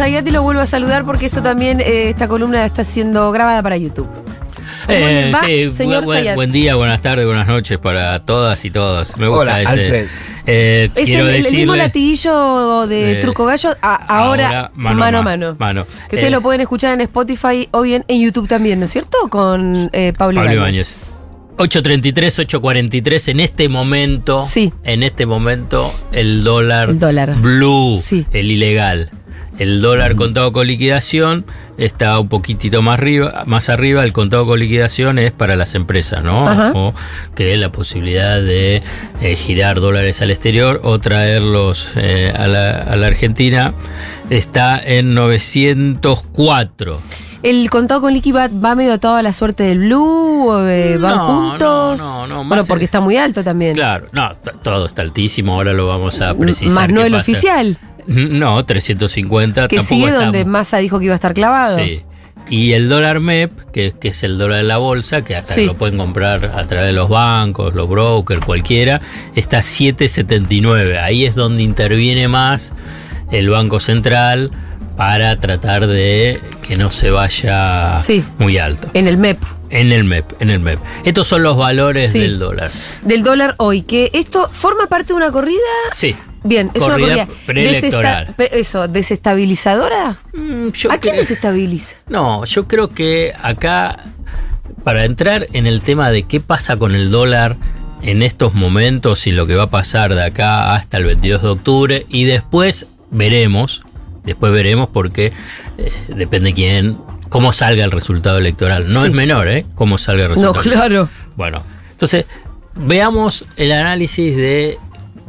Zayati, lo vuelvo a saludar porque esto también, eh, esta columna está siendo grabada para YouTube. ¿Cómo Eh, va, sí, señor buen, día, buenas tardes, buenas noches para todas y todos. Me gusta Hola, ese. Alfred. Eh, Es quiero el, el mismo latiguillo de Eh, Truco Gallo, a- ahora, mano, a ma- mano. mano. Que ustedes Eh, lo pueden escuchar en Spotify o bien en YouTube también, ¿no es cierto? Con eh, Pablo, Pablo. Ibáñez. 833, 843, en este momento, Sí. en este momento, el dólar, El dólar. blue, Sí. el ilegal. El dólar contado con liquidación está un poquitito más arriba, más arriba. El contado con liquidación es para las empresas, ¿no? Ajá. O que es la posibilidad de eh, girar dólares al exterior o traerlos eh, a, la, a la Argentina. Está en 904. ¿El contado con liqui va, va medio atado a la suerte del Blue? o, eh, ¿Van No, juntos? no, no, no, Bueno, porque es- está muy alto también. Claro, no, todo está altísimo, ahora lo vamos a precisar. Más no el pasa. oficial, No, 350. que sigue donde Massa dijo que iba a estar clavado. Sí. Y el dólar MEP, que, que es el dólar de la bolsa, que Sí. lo pueden comprar a través de los bancos, los brokers, cualquiera, está a 7.79. Ahí es donde interviene más el Banco Central para tratar de que no se vaya Sí. muy alto. En el MEP. En el MEP, en el MEP. Estos son los valores Sí. del dólar. Del dólar hoy, que esto forma parte de una corrida. Sí. Bien, es Corrida una corrida. preelectoral. desesta- eso, desestabilizadora. Mm, ¿A quién desestabiliza? No, yo creo que acá, para entrar en el tema de qué pasa con el dólar en estos momentos y lo que va a pasar de acá hasta el 22 de octubre, y después veremos, después veremos porque eh, depende quién, cómo salga el resultado electoral. No Sí. es menor, ¿eh? Cómo salga el No, resultado. claro. Bueno, entonces veamos el análisis de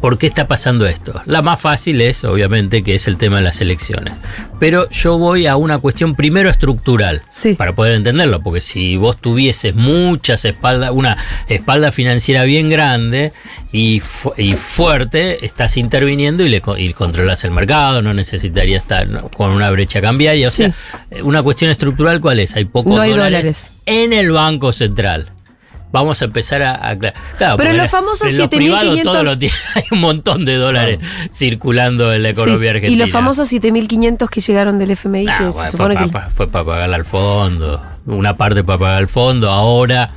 por qué está pasando esto. La más fácil es, obviamente, que es el tema de las elecciones. Pero yo voy a una cuestión primero estructural, Sí. para poder entenderlo, porque si vos tuvieses muchas espaldas, una espalda financiera bien grande y, fu- y fuerte, estás interviniendo y, le, co- y controlas el mercado, no necesitarías estar con una brecha cambiaria. O Sí. sea, una cuestión estructural, ¿cuál es? Hay pocos No hay dólares, dólares. en el Banco Central. Vamos a empezar a aclarar. Claro, Pero porque los famosos en los 7.500 privados todo lo tiene- Hay un montón de dólares circulando en la economía Sí, argentina. Y los famosos 7.500 que llegaron del FMI, que bueno, se supone fue, que... para, fue para pagar al fondo. Una parte para pagar al fondo. Ahora,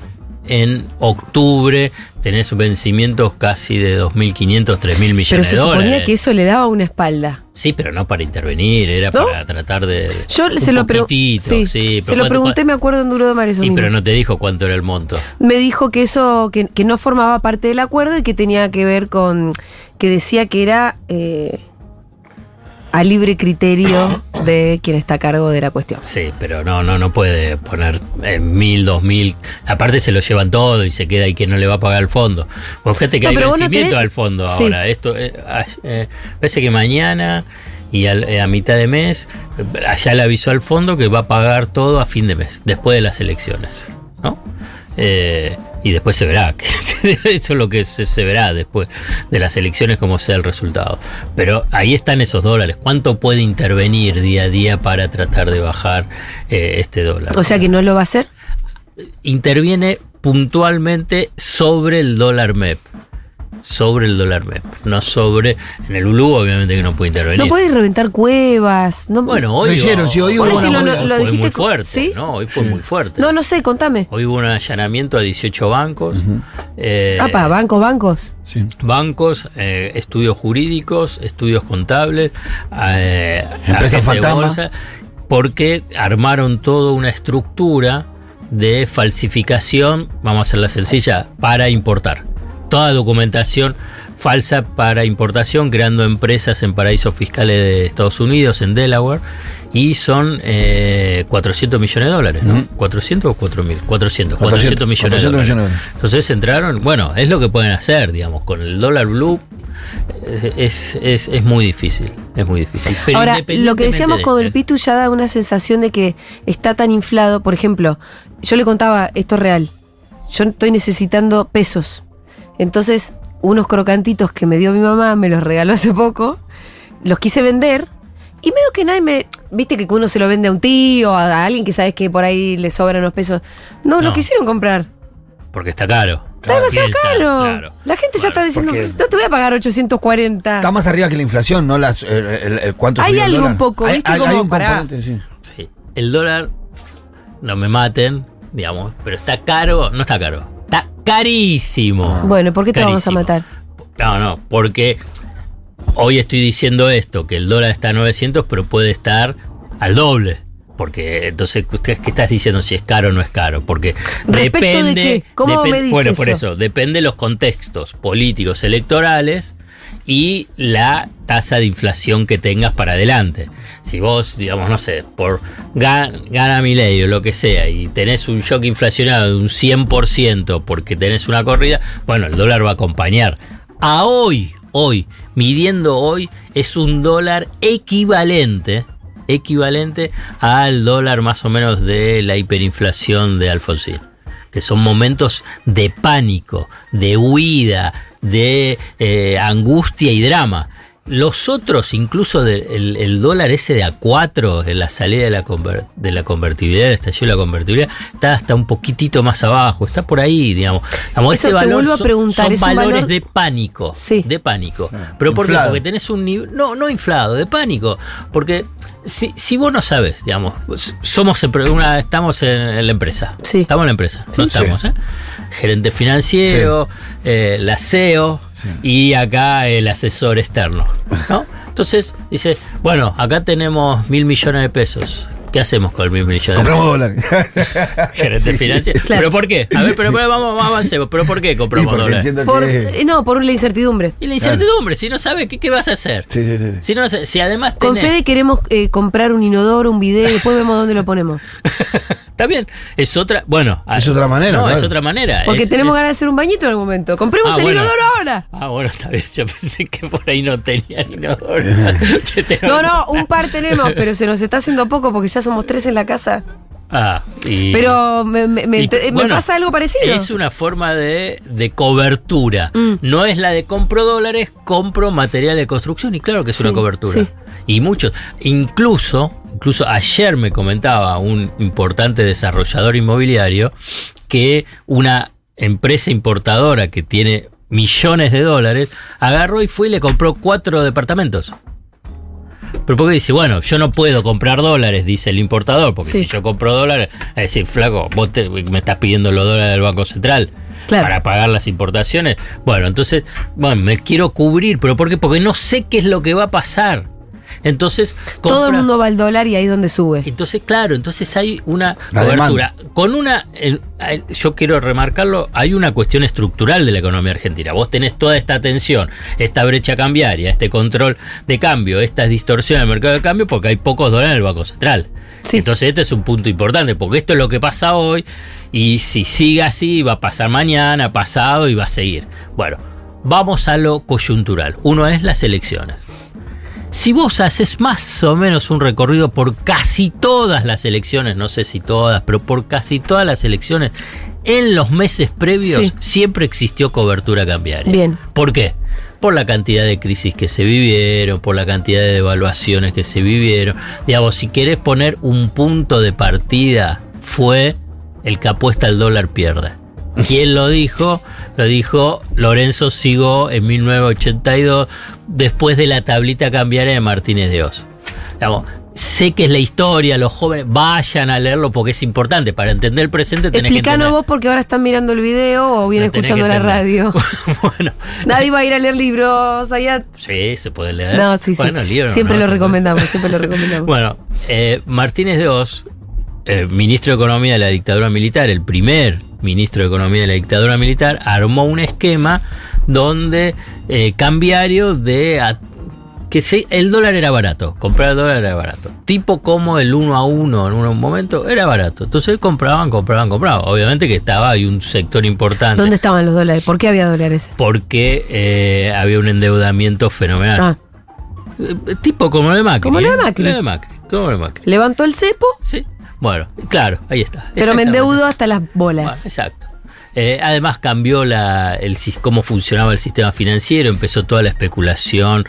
en octubre, tenés vencimientos casi de 2.500, 3.000 millones Pero se de dólares. suponía que eso le daba una espalda. Sí, pero no para intervenir, era ¿No? para tratar de. Yo un se lo, sí, sí, se pero lo cuánto- pregunté, me acuerdo en Duro de Mar eso Sí, mismo. pero no te dijo cuánto era el monto. Me dijo que eso, que, que no formaba parte del acuerdo y que tenía que ver con, que decía que era eh, a libre criterio de quien está a cargo de la cuestión. Sí, pero no, no, no puede poner eh, mil, dos mil. Aparte se lo llevan todo y se queda y que no le va a pagar el fondo. Pues fíjate que No, hay no vencimiento al fondo Sí. ahora. Esto eh, ah, eh, parece que mañana y al- a mitad de mes allá le avisó al fondo que va a pagar todo a fin de mes, después de las elecciones, ¿no? Y después se verá. Eso es lo que se, se verá después de las elecciones, como sea el resultado. Pero ahí están esos dólares. ¿Cuánto puede intervenir día a día para tratar de bajar eh, este dólar? O sea que no lo va a hacer. interviene puntualmente sobre el dólar MEP. Sobre el dólar MEP. No sobre. En el Blue, obviamente que no puede intervenir. No puede reventar cuevas. No, Bueno, hoy. Leyeron, sí, hoy lo- fue dijiste muy fuerte. ¿sí? ¿no? Hoy fue muy fuerte. no, no sé, contame. Hoy hubo un allanamiento a 18 bancos. eh, Apa, bancos, bancos. Sí. bancos, eh, estudios jurídicos, estudios contables, eh, Empresas agentes de fantasma. bolsa, porque armaron toda una estructura de falsificación, vamos a hacerla sencilla, para importar. Toda documentación falsa para importación, creando empresas en paraísos fiscales de Estados Unidos, en Delaware, y son eh, 400 millones de dólares, ¿no? Ujú. ¿400 o 4.000? 400, 400, 400 millones 400 de dólares. millones. Entonces entraron, bueno, es lo que pueden hacer, digamos, con el dólar blue eh, es, es, es muy difícil, es muy difícil. Pero Ahora, lo que decíamos de con el Pitu ya da una sensación de que está tan inflado. Por ejemplo, yo le contaba, esto es real. Yo estoy necesitando pesos. Entonces, unos crocantitos que me dio mi mamá, me los regaló hace poco, los quise vender. Y medio que nadie me. Viste que uno se lo vende a un tío, a alguien que sabes que por ahí le sobran unos pesos. No, lo No. quisieron comprar. porque está caro. Está demasiado Piensa, caro. claro. La gente ya está diciendo, no te voy a pagar 840. Está más arriba que la inflación, ¿no? Las, el, el- el- ¿cuánto Hay algo dólar? un poco, Hay- ¿viste? hay- hay Como un pará. componente, sí. Sí. El dólar, no me maten, digamos, pero está caro, no está caro. Carísimo. Bueno, ¿por qué te vamos a Carísimo. matar? No, no, porque hoy estoy diciendo esto, que el dólar está a 900, pero puede estar al doble. Porque entonces, ¿usted ¿qué estás diciendo si es caro o no es caro? Porque ¿Respecto de depende. qué? ¿Cómo depen- me dice Bueno, por eso? eso, depende de los contextos políticos electorales y la tasa de inflación que tengas para adelante. Si vos, digamos, no sé, por ga- gana ley o lo que sea y tenés un shock inflacionario de un 100% porque tenés una corrida, bueno, el dólar va a acompañar. A hoy, hoy, midiendo hoy, es un dólar equivalente, equivalente al dólar más o menos de la hiperinflación de Alfonsín que son momentos de pánico, de huida, de eh, angustia y drama. Los otros, incluso de- el, el dólar ese de A4, en la salida de la, conver- de la convertibilidad, el estallido de la convertibilidad, está hasta un poquitito más abajo, está por ahí, digamos. Digamos, Eso ese te valor vuelvo a son- preguntar, son ¿es un valores valor? de pánico, Sí. de pánico. Ah, ¿Pero por qué? inflado. Porque tenés un nivel, no, no inflado, de pánico, porque si, si vos no sabes, digamos, somos una, estamos en, en la empresa, Sí. estamos en la empresa, Sí. no estamos, ¿eh? Gerente financiero, eh, la CEO Sí. y acá el asesor externo, ¿no? Entonces dice, bueno, acá tenemos mil millones de pesos. ¿Qué hacemos con el mil millones Compramos dólares. gerente financiero? Claro. ¿Pero por qué? A ver, pero, pero vamos, vamos, avancemos. ¿Pero por qué Sí, compramos dólares? entiendo Por, que. eh, no, por la incertidumbre. Y la incertidumbre, si no sabes, ¿qué, qué vas a hacer? Sí, sí, sí. Si, no, si además Con tenés- Fede queremos eh, comprar un inodoro, un video, y después vemos dónde lo ponemos. Está bien, es otra, bueno, Es otra manera, No, claro. es otra manera. Porque es- tenemos es- ganas de hacer un bañito en algún momento. Compremos Ah, el bueno. inodoro ahora. Ah, bueno, está bien. Yo pensé que por ahí no tenían inodoro. No, no, un par tenemos, pero se nos está haciendo poco porque ya somos tres en la casa. Ah, y- Pero me, me- me- y, me bueno, pasa algo parecido. Es una forma de, de cobertura. Mm. No es la de compro dólares, compro material de construcción. Y claro que es una cobertura. sí. Y muchos. Incluso, incluso ayer me comentaba un importante desarrollador inmobiliario que una empresa importadora que tiene millones de dólares agarró y fue y le compró cuatro departamentos. Pero porque dice, bueno, yo no puedo comprar dólares, dice el importador, porque Sí. si yo compro dólares, es decir, flaco, vos te- me estás pidiendo los dólares del Banco Central Claro. para pagar las importaciones. Bueno, entonces, bueno, me quiero cubrir, pero ¿por qué? Porque no sé qué es lo que va a pasar. Entonces, Todo el mundo va al dólar y ahí es donde sube. entonces, claro, entonces hay una La cobertura. Con una, el- el- yo quiero remarcarlo, hay una cuestión estructural de la economía argentina. Vos tenés toda esta tensión, esta brecha cambiaria, este control de cambio, estas distorsiones del mercado de cambio, porque hay pocos dólares en el Banco Central. Sí. Entonces, este es un punto importante, porque esto es lo que pasa hoy, y si sigue así, va a pasar mañana, pasado, y va a seguir. Bueno, vamos a lo coyuntural. Uno es las elecciones. Si vos haces más o menos un recorrido por casi todas las elecciones, no sé si todas, pero por casi todas las elecciones, en los meses previos Sí. siempre existió cobertura cambiaria. Bien. ¿Por qué? Por la cantidad de crisis que se vivieron, por la cantidad de devaluaciones que se vivieron. Digamos, si querés poner un punto de partida, fue el que apuesta al dólar pierde. ¿Quién lo dijo? Lo dijo Lorenzo Sigó en 1982, después de la tablita cambiaria de Martínez de Oz. Digamos, sé que es la historia, los jóvenes vayan a leerlo porque es importante. Para entender el presente tenés que Explícanos entender. vos porque ahora están mirando el video o vienen escuchando que la radio. bueno, Nadie va a ir a leer libros allá. sí, se puede leer. No, sí, sí. Bueno, libro no siempre lo recomendamos, siempre lo recomendamos. Bueno, eh, Martínez de Oz, eh, ministro de Economía de la dictadura militar, el primer ministro de Economía de la dictadura militar, armó un esquema donde eh, cambiario de... a- que se- el dólar era barato, comprar el dólar era barato. Tipo como el uno a uno en un momento era barato. Entonces compraban, compraban, compraban. Obviamente que estaba, hay un sector importante. ¿Dónde estaban los dólares? ¿Por qué había dólares? Porque eh, había un endeudamiento fenomenal. Ah, Eh, Tipo como el de Macri. Como el de. Macri. El de Macri. Como el de Macri. levantó el cepo, Sí. Bueno, claro, ahí está. pero me endeudo hasta las Bueno, bolas. exacto. Eh, además cambió la, el, cómo funcionaba el sistema financiero, empezó toda la especulación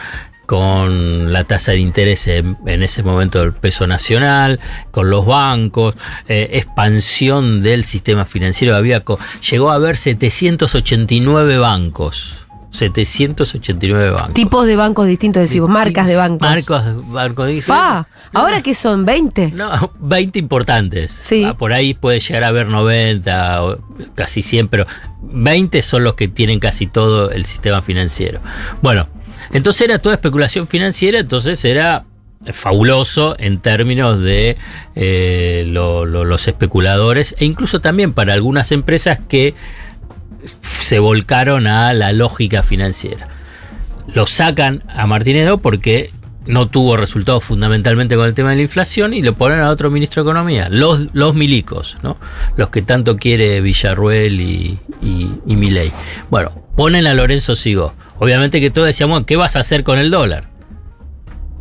con la tasa de interés en, en ese momento del peso nacional, con los bancos, eh, expansión del sistema financiero. Había llegó a haber 789 bancos. 789 bancos. Tipos de bancos distintos, decimos, marcas de bancos. Marcos, bancos diferentes. Fa, ¿ahora qué son? ¿20? No, 20 importantes. Sí. Ah, Por ahí puede llegar a haber 90, o casi 100, pero 20 son los que tienen casi todo el sistema financiero. Bueno, entonces era toda especulación financiera, entonces era fabuloso en términos de eh, lo- lo- los especuladores e incluso también para algunas empresas que se volcaron a la lógica financiera. Lo sacan a Martínez Do porque no tuvo resultados fundamentalmente con el tema de la inflación y lo ponen a otro ministro de Economía, los, los milicos, ¿no? los que tanto quiere Villarruel y, y, y Milei. Bueno, ponen a Lorenzo Sigo. Obviamente que todos decíamos, ¿qué vas a hacer con el dólar?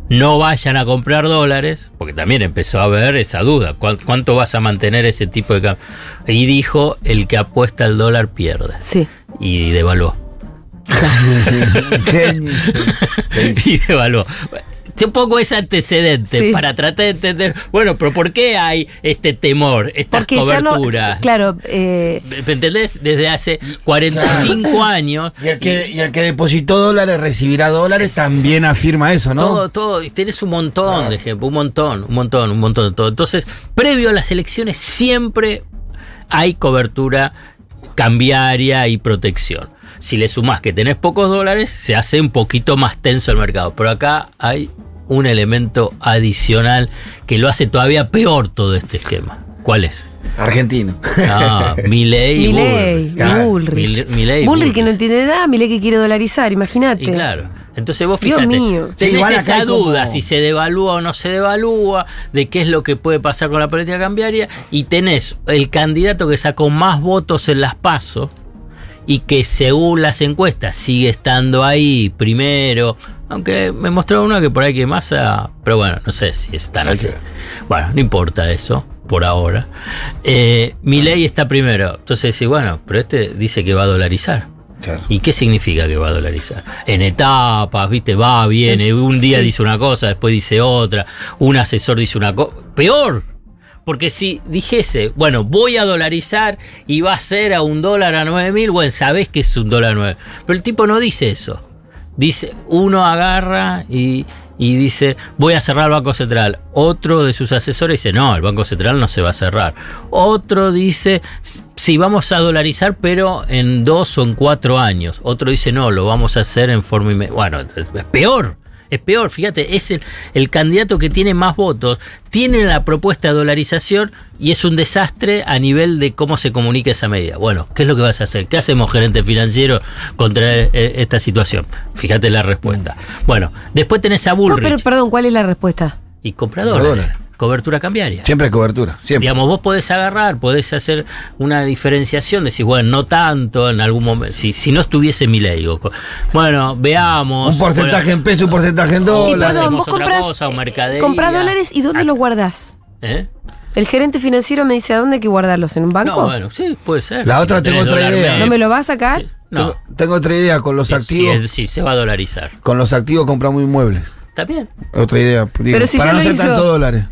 No vayan a comprar dólares, porque también empezó a haber esa duda. ¿Cuán- ¿Cuánto vas a mantener ese tipo de cambio? Y dijo, el que apuesta al dólar pierde. Sí. Y devaluó. Y devaluó. Un poco ese antecedente Sí. para tratar de entender, bueno, pero ¿por qué hay este temor, estas Porque ya no. coberturas? Claro, eh, ¿Me entendés? Desde hace 45 años. Y el, que, y el que depositó dólares recibirá dólares también afirma eso, ¿no? Todo, todo, y tenés un montón de ejemplos, un montón, un montón, un montón de todo. Entonces, previo a las elecciones siempre hay cobertura cambiaria y protección. Si le sumás que tenés pocos dólares, se hace un poquito más tenso el mercado. Pero acá hay un elemento adicional que lo hace todavía peor todo este esquema. ¿Cuál es? Argentino. Ah, Milei Bullrich. Milei Bullrich que no entiende nada, Milei que quiere dolarizar, imagínate. Y claro. Entonces vos Dios fíjate, mío. tenés esa como- duda si se devalúa o no se devalúa, de qué es lo que puede pasar con la política cambiaria, y tenés el candidato que sacó más votos en las pasos y que según las encuestas sigue estando ahí primero, aunque me mostró uno que por ahí que masa, pero bueno, no sé si es tan así. Bueno, no importa eso, por ahora. Eh, Milei está primero, entonces sí, bueno, pero este dice que va a dolarizar. Claro. ¿Y qué significa que va a dolarizar? En etapas, ¿viste? Va, viene, un día Sí. dice una cosa, después dice otra, un asesor dice una cosa. Peor. Porque si dijese, bueno, voy a dolarizar y va a ser a un dólar a 9 mil, bueno, sabés que es un dólar a 9. Pero el tipo no dice eso. Dice, uno agarra y, y dice, voy a cerrar el Banco Central. Otro de sus asesores dice, no, el Banco Central no se va a cerrar. Otro dice, sí, vamos a dolarizar, pero en dos o en cuatro años. Otro dice, no, lo vamos a hacer en forma. Bueno, es peor. Es peor, fíjate, es el, el candidato que tiene más votos, tiene la propuesta de dolarización y es un desastre a nivel de cómo se comunica esa medida. Bueno, ¿qué es lo que vas a hacer? ¿Qué hacemos, gerente financiero, contra eh, esta situación? Fíjate la respuesta. Bueno, después tenés a No, Bullrich pero perdón, ¿cuál es la respuesta? y compradores, Dólares. Cobertura cambiaria. Siempre hay cobertura. Siempre. Digamos, vos podés agarrar, podés hacer una diferenciación, decir, bueno, no tanto en algún momento, si, si no estuviese mi ley, bueno, veamos. Un porcentaje en peso, un porcentaje en Y dólares. perdón, hacemos vos compras, cosa, compras dólares y ¿dónde los guardás? ¿Eh? El gerente financiero me dice a dónde hay que guardarlos, ¿en un banco? No, bueno, sí, puede ser. La Si otra tengo otra idea. medio. ¿No me lo vas a sacar? Sí. No, Tengo, tengo otra idea. Con los sí, activos. sí, sí, se va a dolarizar. Con los activos compramos inmuebles. ¿Está bien? Otra idea. digo, Pero si para ya no lo ser hizo. tantos dólares.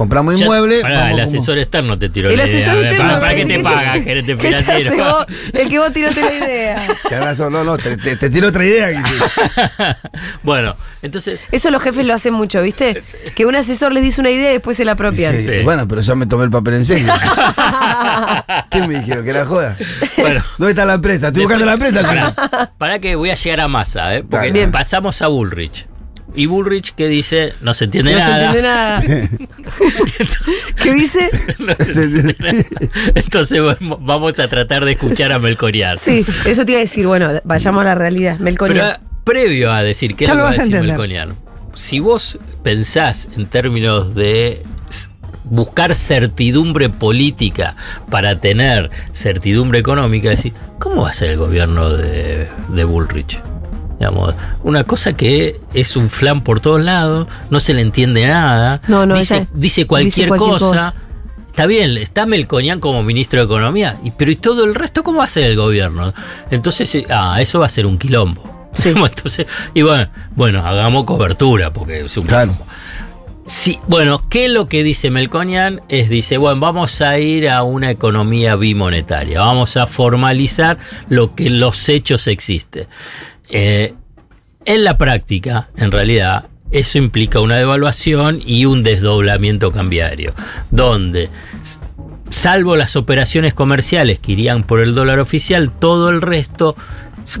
Compramos Ya- pará, vamos el como- asesor externo te tiró El la idea. asesor A ver, interno. ¿Para, para qué te paga, que- gerente ¿Qué te hace financiero? vos? El que vos tiraste la idea. Razón, no, no, te, te- te tiro otra idea. bueno, entonces, Eso los jefes lo hacen mucho, ¿viste? Que un asesor les dice una idea y después se la apropian. Sí, Sí. Bueno, pero ya me tomé el papel en serio. ¿Qué me dijeron? ¿Que la joda? bueno. ¿Dónde está la empresa? Estoy buscando la empresa. Para, para que voy a llegar a masa, ¿eh? porque. Bien. pasamos a Bullrich. Y Bullrich que dice, no se entiende No se nada. entiende nada. ¿Qué dice? No se entiende nada. Entonces vamos- a tratar de escuchar a Melconian. Sí, eso te iba a decir. Bueno, vayamos a la realidad. Pero Melconia. previo a decir qué es lo que va a decir entender. Melconian, si vos pensás en términos de buscar certidumbre política para tener certidumbre económica, decir, ¿cómo va a ser el gobierno de, de Bullrich? Digamos, una cosa que es un flan por todos lados, no se le entiende nada, No, no, dice, cualquier, dice cualquier cosa. cosa. Está bien, está Melconian como ministro de Economía, y, pero ¿y todo el resto cómo va a ser el gobierno? Entonces, eh, ah, eso va a ser un quilombo. Sí. Entonces, y bueno, bueno, hagamos cobertura, porque es un Claro. Sí, bueno, ¿qué es lo que dice Melconian? Es, dice, bueno, vamos a ir a una economía bimonetaria, vamos a formalizar lo que en los hechos existe. Eh, en la práctica, en realidad, eso implica una devaluación y un desdoblamiento cambiario, donde, salvo las operaciones comerciales que irían por el dólar oficial, todo el resto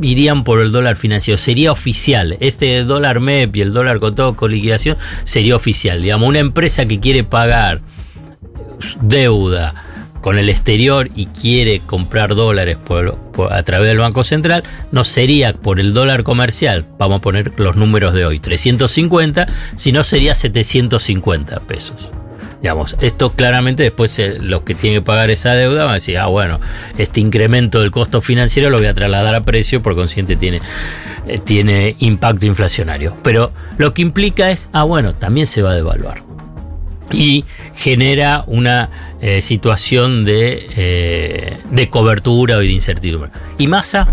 irían por el dólar financiero. Sería oficial. Este dólar MEP y el dólar con todo con liquidación sería oficial. Digamos, una empresa que quiere pagar deuda con el exterior y quiere comprar dólares por, por- a través del Banco Central, no sería por el dólar comercial, vamos a poner los números de hoy, 350, sino sería 750 pesos. Digamos, esto claramente después eh, los que tienen que pagar esa deuda van a decir, ah, bueno, este incremento del costo financiero lo voy a trasladar a precio, por consiguiente tiene, eh, tiene impacto inflacionario. Pero lo que implica es, ah, bueno, también se va a devaluar y genera una eh, situación de, eh, de cobertura y de incertidumbre. ¿Y Massa?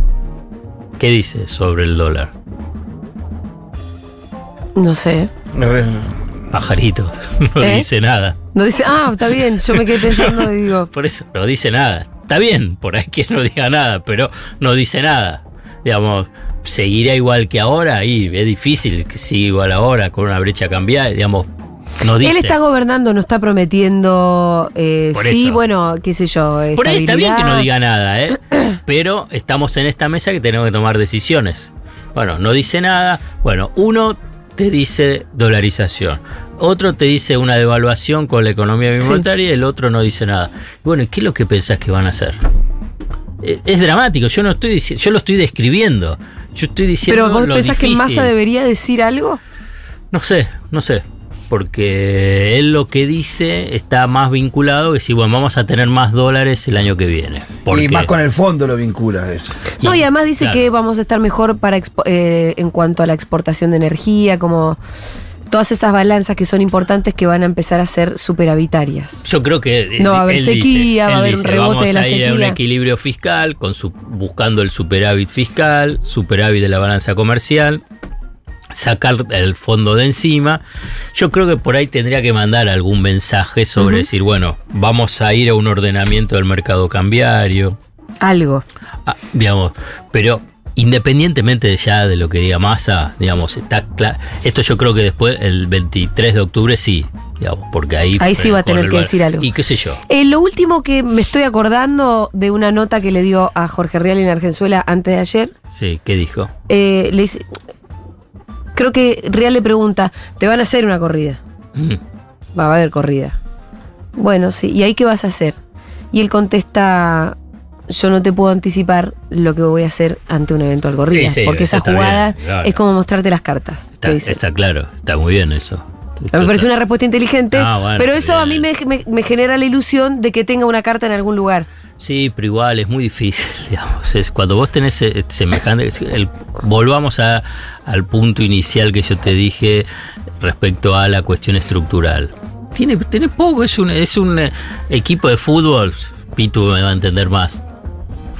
¿Qué dice sobre el dólar? No sé. Pajarito, no ¿Eh? dice nada. No dice, ah, está bien. Yo me quedé pensando y digo, Por eso, no dice nada. Está bien, por ahí que no diga nada, pero no dice nada. Digamos, seguirá igual que ahora y es difícil que siga igual ahora con una brecha cambiaria, digamos, no dice. él está gobernando, no está prometiendo. eh, Por sí, eso. bueno, qué sé yo. Por ahí está bien que no diga nada, ¿eh? Pero estamos en esta mesa que tenemos que tomar decisiones. Bueno, no dice nada. Bueno, uno te dice dolarización. Otro te dice una devaluación con la economía bimonetaria y el otro no dice nada. Bueno, ¿y qué es lo que pensás que van a hacer? Eh, Es dramático, yo no estoy diciendo, yo lo estoy describiendo. Yo estoy diciendo Pero vos lo pensás que. Massa debería decir algo. No sé, no sé. Porque él lo que dice está más vinculado que si, bueno, vamos a tener más dólares el año que viene. Porque, Y más con el fondo lo vincula eso. No, y además dice Claro. que vamos a estar mejor para expo- eh, en cuanto a la exportación de energía, como todas esas balanzas que son importantes que van a empezar a ser superavitarias. Yo creo que. No va a haber sequía, va a haber un rebote vamos de la a ir a un sequía". equilibrio fiscal, con su, buscando el superávit fiscal, superávit de la balanza comercial, sacar el fondo de encima. Yo creo que por ahí tendría que mandar algún mensaje sobre decir, bueno, vamos a ir a un ordenamiento del mercado cambiario. Algo. Ah, digamos, pero independientemente de ya de lo que diga Massa, digamos, está claro. Esto yo creo que después, el 23 de octubre, sí, digamos, porque ahí. Ahí sí va a tener que bar- decir algo. Y qué sé yo. Eh, lo último que me estoy acordando de una nota que le dio a Jorge Real en Argenzuela antes de ayer, Sí, ¿qué dijo? eh, le dice, creo que Real le pregunta, ¿te van a hacer una corrida? Mm, Va a haber corrida. Bueno, sí. ¿Y ahí qué vas a hacer? Y él contesta, yo no te puedo anticipar lo que voy a hacer ante un eventual corrida. Sí, sí, porque esa jugada bien, claro. es como mostrarte las cartas. Está, claro, está muy bien eso. me parece una respuesta inteligente, Ah, bueno, pero eso a mí me- me genera la ilusión de que tenga una carta en algún lugar. Sí, pero igual es muy difícil, digamos. Es cuando vos tenés eh, semejante. el- volvamos a- al punto inicial que yo te dije respecto a la cuestión estructural. Tiene, tiene poco, es un, es un eh, equipo de fútbol. Pitu me va a entender más.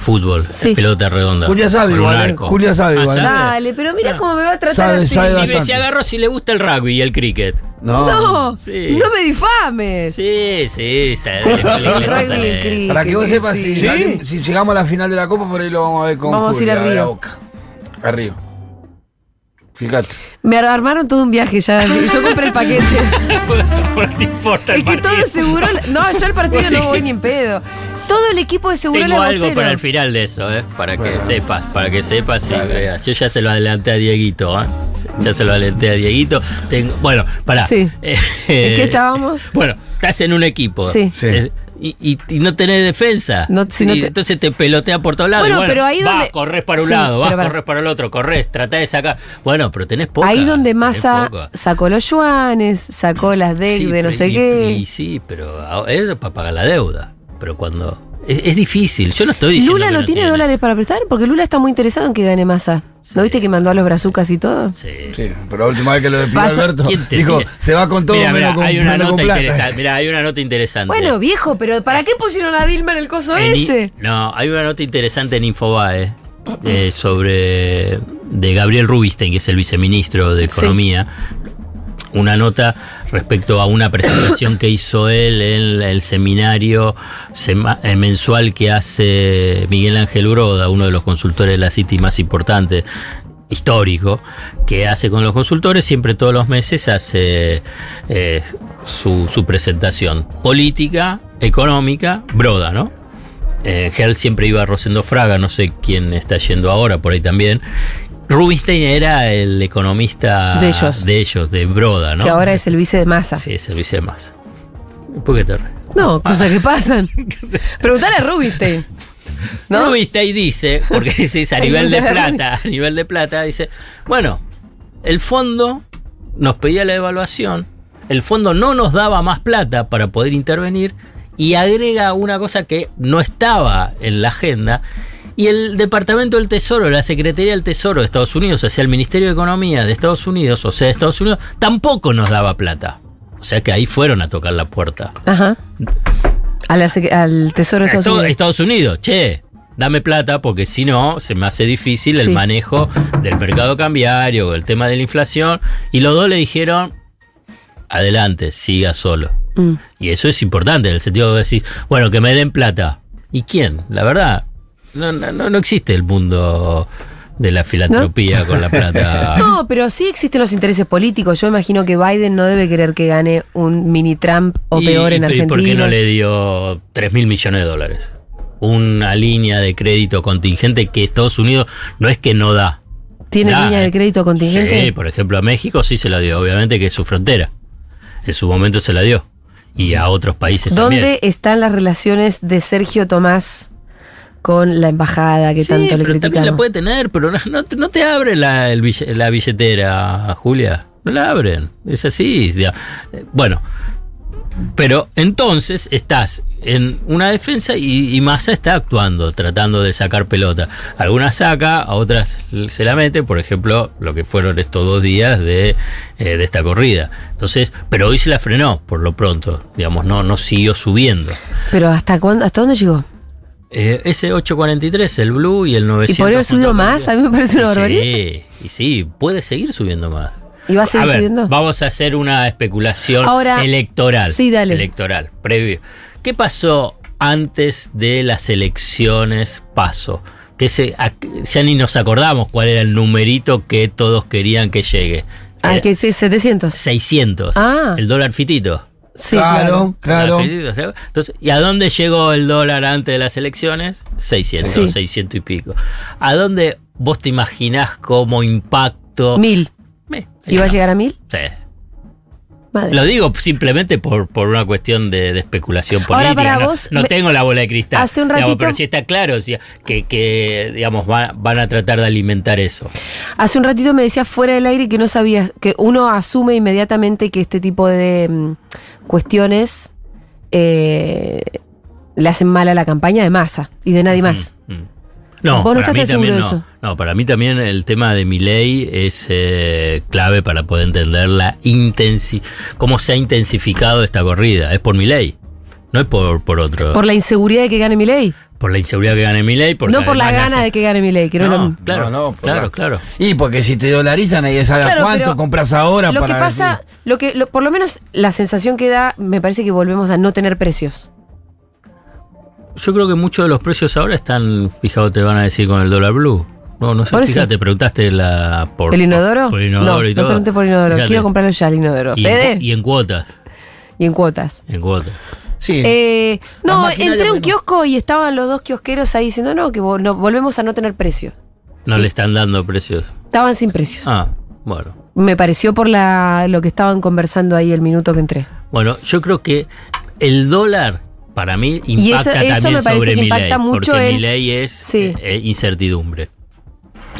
Fútbol, Sí. pelota redonda. Julia sabe igual, eh. arco. Julia sabe Ah, igual. Dale, pero mira Ah. cómo me va a tratar Sabe, así. sabe Si, me- si agarró si le gusta el rugby y el cricket. No. No, Sí. no me difames. Sí, sí, sí. Rugby y cricket. Para que vos sepas, sí. si, si llegamos a la final de la Copa, por ahí lo vamos a ver con Vamos a ir Julia, a ver Río. Boca. A Río. Fíjate. Me ar- armaron todo un viaje ya. Yo compré el paquete. no te importa el Es que todo partido. seguro. No, yo al partido no voy ni en pedo. Todo el equipo de seguro Tengo algo para el final de eso, ¿eh? Para que Bueno. sepas, para que sepas y veas. Yo ya se lo adelanté a Dieguito, ¿eh? Ya se lo adelanté a Dieguito. Tengo, bueno, pará. Sí. Eh, ¿En qué estábamos? Bueno, estás en un equipo. Sí. Sí. Eh, Y, y- y no tenés defensa. No, si no Y te- Entonces te pelotea por todos lados. Bueno, bueno, pero ahí vas, donde- corres para un Sí, lado, vas, para- corres para el otro, corres, tratás de sacar. Bueno, pero tenés poca. Ahí donde Massa sacó los yuanes, sacó las DEC Sí, de no pero sé y- qué. Y, sí, pero a- es para pagar la deuda. Pero cuando. Es, es difícil. Yo no estoy diciendo. Lula que no tiene dólares para prestar porque Lula está muy interesado en que gane Massa. ¿No viste que mandó a los brazucas y todo? Sí. Sí, pero la última vez que lo despidió Pasa- Alberto, ¿Quién te dijo, tiene? se va con todo menos con, hay una menos con nota plata. interesante. Mira, hay una nota interesante. Bueno, viejo, pero ¿para qué pusieron a Dilma en el coso En I- ese? No, hay una nota interesante en Infobae eh, sobre de Gabriel Rubinstein, que es el viceministro de Sí. Una nota respecto a una presentación que hizo él en el seminario eh, mensual que hace Miguel Ángel Broda, uno de los consultores de la City más importantes, histórico, que hace con los consultores, siempre todos los meses hace eh, su, su presentación política, económica, Broda, ¿no? Eh, siempre iba Rosendo Fraga, no sé quién está yendo ahora, por ahí también. Rubinstein era el economista De ellos. de, ellos, de Broda, ¿no? Que ahora es el vice de masa. Sí, es el vice de masa. ¿Por qué te? No, cosas que pasan. Preguntale a Rubinstein. ¿No? Rubinstein dice, porque dice a nivel de plata, a nivel de plata, dice, bueno, el fondo nos pedía la evaluación, el fondo no nos daba más plata para poder intervenir y agrega una cosa que no estaba en la agenda. Y el Departamento del Tesoro, la Secretaría del Tesoro de Estados Unidos, o sea, el Ministerio de Economía de Estados Unidos, o sea, de Estados Unidos, tampoco nos daba plata. O sea que ahí fueron a tocar la puerta. Ajá. A la sec- al Tesoro de Estados Esto- Unidos. Estados Unidos, che, dame plata porque si no se me hace difícil el Sí. manejo del mercado cambiario, el tema de la inflación. Y los dos le dijeron, adelante, siga solo. Mm. Y eso es importante en el sentido de decir, bueno, que me den plata. ¿Y quién? La verdad, no, no, no no existe el mundo de la filantropía con la plata. No, pero sí existen los intereses políticos. Yo imagino que Biden no debe querer que gane un mini Trump o Y- peor en Argentina. ¿Y por qué no le dio 3 mil millones de dólares? Una línea de crédito contingente que Estados Unidos no es que no da. ¿Tiene Da, línea de eh. crédito contingente? Sí, por ejemplo, a México sí se la dio, obviamente que es su frontera. En su momento se la dio. Y a otros países ¿Dónde también. están las relaciones de Sergio Tomás con la embajada que Sí, tanto le pero también criticamos? la puede tener, pero no, no te- no te abre la, el la billetera, Julia. No la abren. Es así. Bueno, pero entonces estás en una defensa y, y Massa está actuando, tratando de sacar pelota. Algunas saca, a otras se la mete, por ejemplo, lo que fueron estos dos días de, eh, de esta corrida. Entonces, pero hoy se la frenó por lo pronto, digamos, no, no siguió subiendo. Pero ¿hasta cuándo, hasta dónde llegó? Eh, ese 843, el Blue y el 900. ¿Y podría haber subido más? A mí me parece una barbaridad. Sí, y sí, puede seguir subiendo más. ¿Y va a seguir ver, subiendo? Vamos a hacer una especulación Ahora- electoral. Sí, dale. Electoral, previo. ¿Qué pasó antes de las elecciones paso? Que se, ya ni nos acordamos cuál era el numerito que todos querían que llegue. Ah, Era que sí, 700. 600. Ah. El dólar fitito. Sí, claro, claro. claro. Entonces, ¿y a dónde llegó el dólar antes de las elecciones? 600, Sí. 600 y pico. ¿A dónde vos te imaginás como impacto? Mil. Eh, ¿Iba a llegar a mil? Sí. Madre. Lo digo simplemente por, por una cuestión de, de especulación Ahora, política. para no vos, no tengo la bola de cristal. Hace un digamos, ratito- pero sí está claro o sea, que, que, digamos, va- van a tratar de alimentar eso. Hace un ratito me decías fuera del aire que no sabías, que uno asume inmediatamente que este tipo de mm, cuestiones eh, le hacen mal a la campaña de masa y de nadie más. Mm, mm. No, Vos no para estás mí tan seguro también de no. eso. No, para mí también el tema de mi ley es eh, clave para poder entender la intensi cómo se ha intensificado esta corrida. Es por mi ley, no es por, por otro. Por la inseguridad de que gane mi ley. Por la inseguridad que gane mi ley. No por la gana de que gane mi ley, que no, lo No, claro, No, claro, la- claro. Y porque si te dolarizan, nadie sabe Claro, cuánto compras ahora Lo que para pasa, decir- lo que, lo- por lo menos la sensación que da, me parece que volvemos a no tener precios. Yo creo que muchos de los precios ahora están, fijaos, te van a decir con el dólar blue. No, no sé, Por eso. fíjate, preguntaste la, por, ¿El inodoro? Por, inodoro no, y no todo. pregunté por inodoro. Fíjate. Quiero comprarlo ya el inodoro. Y, en, y en cuotas, y en cuotas. en cuotas. Sí. Eh, no, entré a un kiosco y estaban los dos kiosqueros ahí diciendo, no, que no, volvemos a no tener precio. No le están dando precios. Estaban sin precios. Ah, bueno. Me pareció por la, lo que estaban conversando ahí el minuto que entré. Bueno, yo creo que el dólar para mí Y eso- impacta eso también me parece sobre que mi impacta ley, mucho porque en- mi ley es Sí. eh, incertidumbre.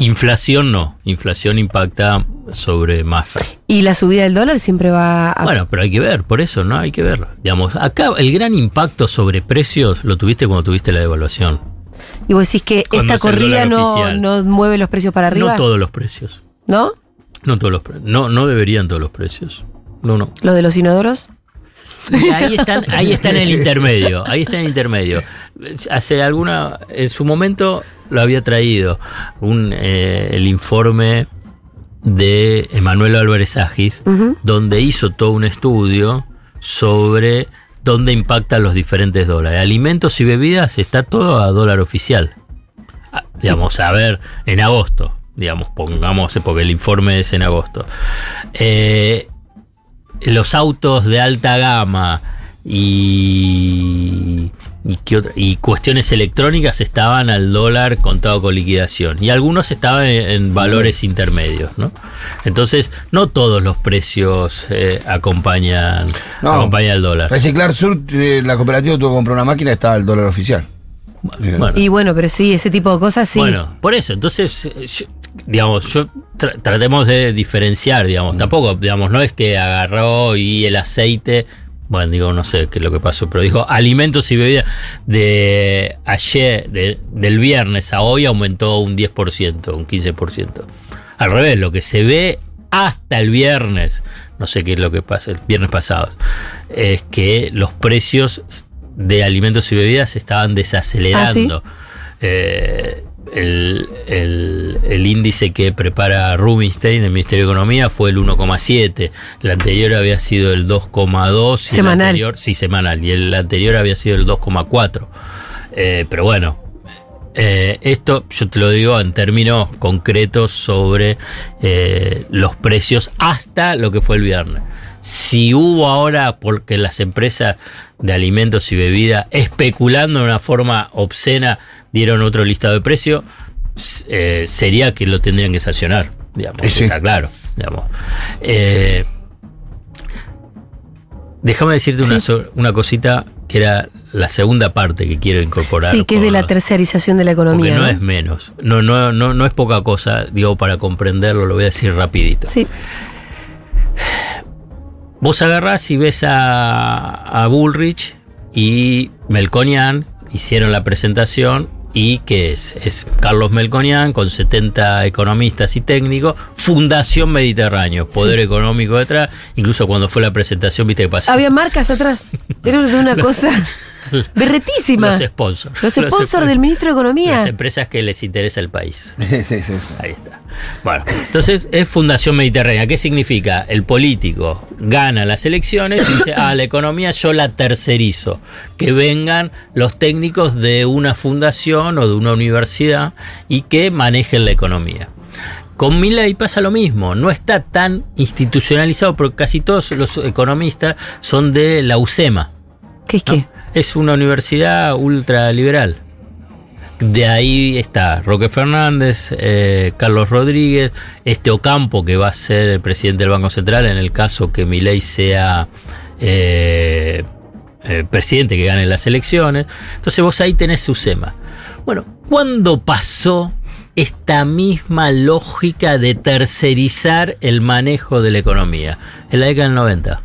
Inflación no, inflación impacta sobre masa. Y la subida del dólar siempre va a... Bueno, pero hay que ver, por eso, ¿no? Hay que ver. Digamos, acá el gran impacto sobre precios lo tuviste cuando tuviste la devaluación. y vos decís que cuando esta corrida no, mueve los precios para arriba. No todos los precios. ¿No? No todos los pre- no, no deberían todos los precios. No, no. Los de los inodoros. Y ahí están, ahí está en el intermedio, ahí está en el intermedio. Hace alguna, en su momento, lo había traído, un, eh, el informe de Emanuel Álvarez Agis, donde hizo todo un estudio sobre dónde impactan los diferentes dólares. Alimentos y bebidas está todo a dólar oficial. Ah, Digamos, a ver, en agosto, digamos, pongamos, porque el informe es en agosto. Eh, los autos de alta gama y, y, qué otra- y cuestiones electrónicas estaban al dólar contado con liquidación y algunos estaban en, en valores intermedios, ¿no? Entonces, no todos los precios eh, acompañan, No. acompañan el dólar. Reciclar Sur, eh, la cooperativa tuvo que comprar una máquina, estaba el dólar oficial. Bueno, Y bueno, pero sí, ese tipo de cosas sí. Bueno, por eso, entonces, eh, yo- digamos, yo tra- tratemos de diferenciar, digamos, Mm. tampoco, digamos, no es que agarró y el aceite, bueno, digo, no sé qué es lo que pasó, pero dijo, alimentos y bebidas de ayer, de- del viernes a hoy aumentó un 10%, un 15%. Al revés, lo que se ve hasta el viernes, no sé qué es lo que pasa, el viernes pasado, es que los precios de alimentos y bebidas se estaban desacelerando. Eh, el, el- el índice que prepara Rubinstein del Ministerio de Economía fue el 1,7. El anterior había sido el 2,2. y el Semanal. anterior- sí, semanal. Y el anterior había sido el 2,4. Eh, pero bueno, eh, esto yo te lo digo en términos concretos sobre eh, los precios hasta lo que fue el viernes. Si hubo ahora, porque las empresas de alimentos y bebidas especulando de una forma obscena dieron otro listado de precios, s- eh, sería que lo tendrían que sancionar, digamos, sí. está claro. Digamos. Eh, déjame decirte una, so- una cosita que era la segunda parte que quiero incorporar. Sí, que es de la tercerización de la porque economía. no ¿no? es menos. No, no, no, no es poca cosa, digo, para comprenderlo, lo voy a decir rapidito. Sí, Vos agarrás y ves a, a Bullrich y Melconian, hicieron la presentación y ¿qué es? Es Carlos Melconian con 70 economistas y técnicos, Fundación Mediterráneo, poder Sí. económico detrás, incluso cuando fue la presentación, viste que pasó. había marcas atrás. Era de una cosa berretísima. Los sponsors. Los sponsors del ministro de Economía. Las empresas que les interesa el país. sí, sí, sí. Ahí está. Bueno, entonces es Fundación Mediterránea. ¿Qué significa? El político gana las elecciones y dice, ah, la economía yo la tercerizo. Que vengan los técnicos de una fundación o de una universidad y que manejen la economía. Con Milei pasa lo mismo, no está tan institucionalizado porque casi todos los economistas son de la UCEMA. ¿Qué es ¿no? qué? Es una universidad ultraliberal. De ahí está Roque Fernández, eh, Carlos Rodríguez, este Ocampo que va a ser el presidente del Banco Central en el caso que Milei sea eh, eh, presidente que gane las elecciones. Entonces vos ahí tenés su SEMA. Bueno, ¿cuándo pasó esta misma lógica de tercerizar el manejo de la economía? En la década del 90.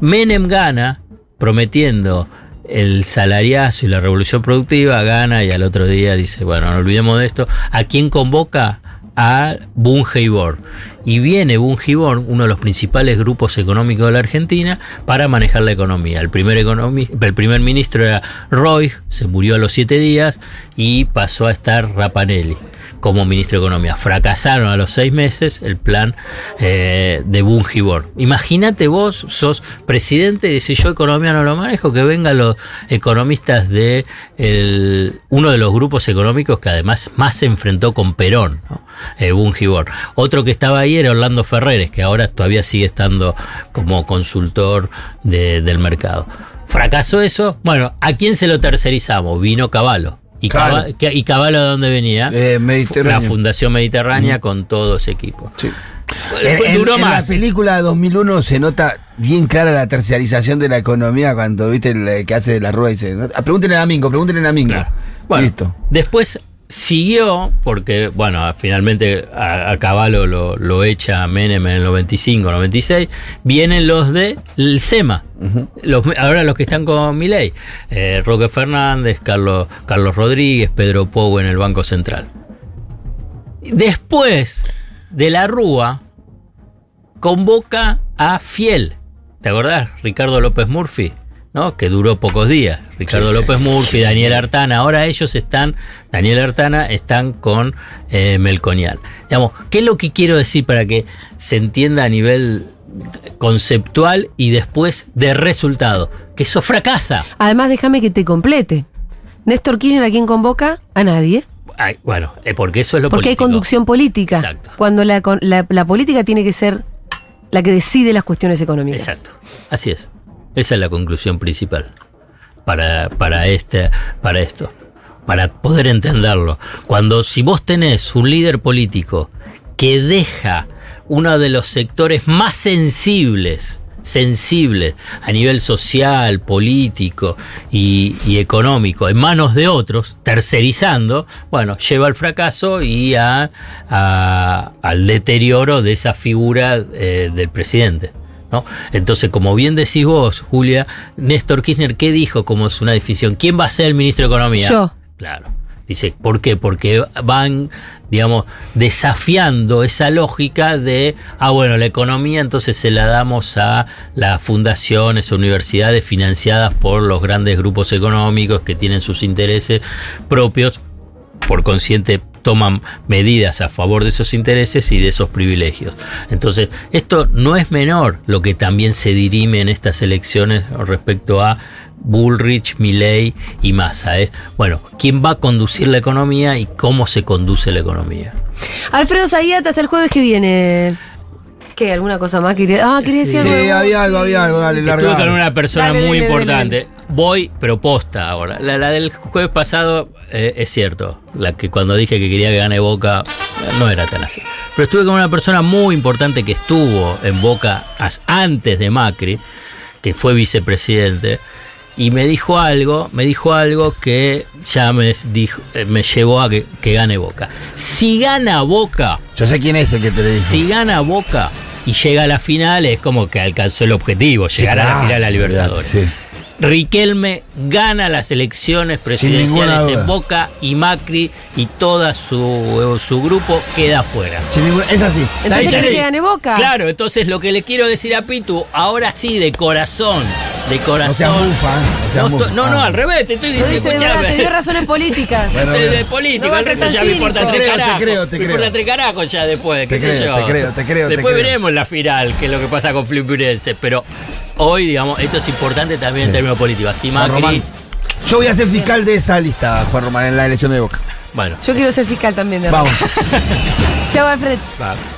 Menem gana prometiendo el salariazo y la revolución productiva, gana y al otro día dice, bueno, no olvidemos de esto. ¿A quién convoca? A Bungeibor. Y viene Bungeibor, uno de los principales grupos económicos de la Argentina, para manejar la economía. El primer, economi- el primer ministro era Roy, se murió a los siete días y pasó a estar Rapanelli como ministro de Economía. Fracasaron a los seis meses el plan eh, de Bungibor. Imagínate vos, sos presidente y decís yo economía no lo manejo, que vengan los economistas de el- uno de los grupos económicos que además más se enfrentó con Perón, ¿no? Eh. Otro que estaba ahí era Orlando Ferreres, que ahora todavía sigue estando como consultor de- del mercado. Fracasó eso, bueno, ¿a quién se lo tercerizamos? Vino Caballo. ¿Y, Claro. Cava- que- ¿Y Caballo de dónde venía? Eh, Mediterráneo. La Fundación Mediterránea con todo ese equipo. Sí. En, la película 2001 se nota bien clara la terciarización de la economía cuando viste el que hace de la rueda y dice, "Ah, pregúntenle a Mingo, pregúntenle a Mingo. Claro. Bueno, Listo. Después siguió, porque, bueno, finalmente a, a Caballo lo, lo echa Menem en el 95, 96. Vienen los de el SEMA. Los- ahora los que están con Milei. Eh, Roque Fernández, Carlos, Carlos Rodríguez, Pedro Pou en el Banco Central. Después de la Rúa, convoca a Fiel. ¿Te acordás? Ricardo López Murphy. ¿No? que duró pocos días. Ricardo Sí. López Murphy, Sí. Daniel Artana. Ahora ellos están, Daniel Artana, están con eh, Melconian. Digamos, ¿qué es lo que quiero decir para que se entienda a nivel conceptual y después de resultado? Que eso fracasa. Además, déjame que te complete. Néstor Kirchner, ¿a quién convoca? A nadie. Ay, bueno, eh, porque eso es lo Porque hay conducción política. Exacto. Cuando la- la política tiene que ser la que decide las cuestiones económicas. Exacto. Así es. Esa es la conclusión principal para, para, este, para esto. Para poder entenderlo. Cuando si vos tenés un líder político que deja uno de los sectores más sensibles, sensibles a nivel social, político y, económico en manos de otros, tercerizando, bueno, lleva al fracaso y a- al deterioro de esa figura eh, del presidente. ¿No? Entonces, como bien decís vos, Julia, Néstor Kirchner, ¿qué dijo como es una definición? ¿Quién va a ser el ministro de Economía? Yo. Claro. Dice, ¿por qué? Porque van, digamos, desafiando esa lógica de, ah, bueno, la economía entonces se la damos a las fundaciones o universidades financiadas por los grandes grupos económicos que tienen sus intereses propios, por consciente toman medidas a favor de esos intereses y de esos privilegios. Entonces, esto no es menor lo que también se dirime en estas elecciones respecto a Bullrich, Milley y Massa. Es, bueno, quién va a conducir la economía y cómo se conduce la economía. Alfredo Zayat, hasta el jueves que viene. ¿Qué? ¿Alguna cosa más? Quería, ah, quería decir Sí, algo. Sí, había algo, había algo, dale, Estuve con una persona Dale, muy dale, dale, importante. Voy, pero posta ahora. La, la del jueves pasado eh, es cierto. La que cuando dije que quería que gane Boca no era tan así. Pero estuve con una persona muy importante que estuvo en Boca antes de Macri, que fue vicepresidente. Y me dijo algo, me dijo algo que ya me, dijo, eh, me llevó a que, que gane Boca. Si gana Boca, Yo sé quién es el que te dijo. si gana Boca y llega a la final, es como que alcanzó el objetivo, Sí, llegar a la final a Libertadores. Sí. Riquelme gana las elecciones presidenciales en Boca y Macri y toda su, su grupo queda fuera. Sin ninguna- es así. Entonces, Ahí ¿querés tenés. que gane Boca? Claro, entonces lo que le quiero decir a Pitu, ahora sí, de corazón, de corazón. No seas mufa, ¿eh? No seas no, mufa. no, no, Ah. al revés, te estoy diciendo, escuchame. te dio razones políticas. Bueno, de, bueno. de político, No el resto ya me importa cínico. tres Te creo, te carajos. creo, te me importa tres carajos ya después, Te qué sé yo. te creo, te creo, te Después creo. veremos la final, qué es lo que pasa con Fluminense, pero hoy, digamos, esto es importante también en términos políticos. Así Juan Macri, Román. Yo voy a ser fiscal de esa lista, Juan Román, en la elección de Boca. bueno, Yo quiero ser fiscal también de Vamos. Chao, Alfred. va.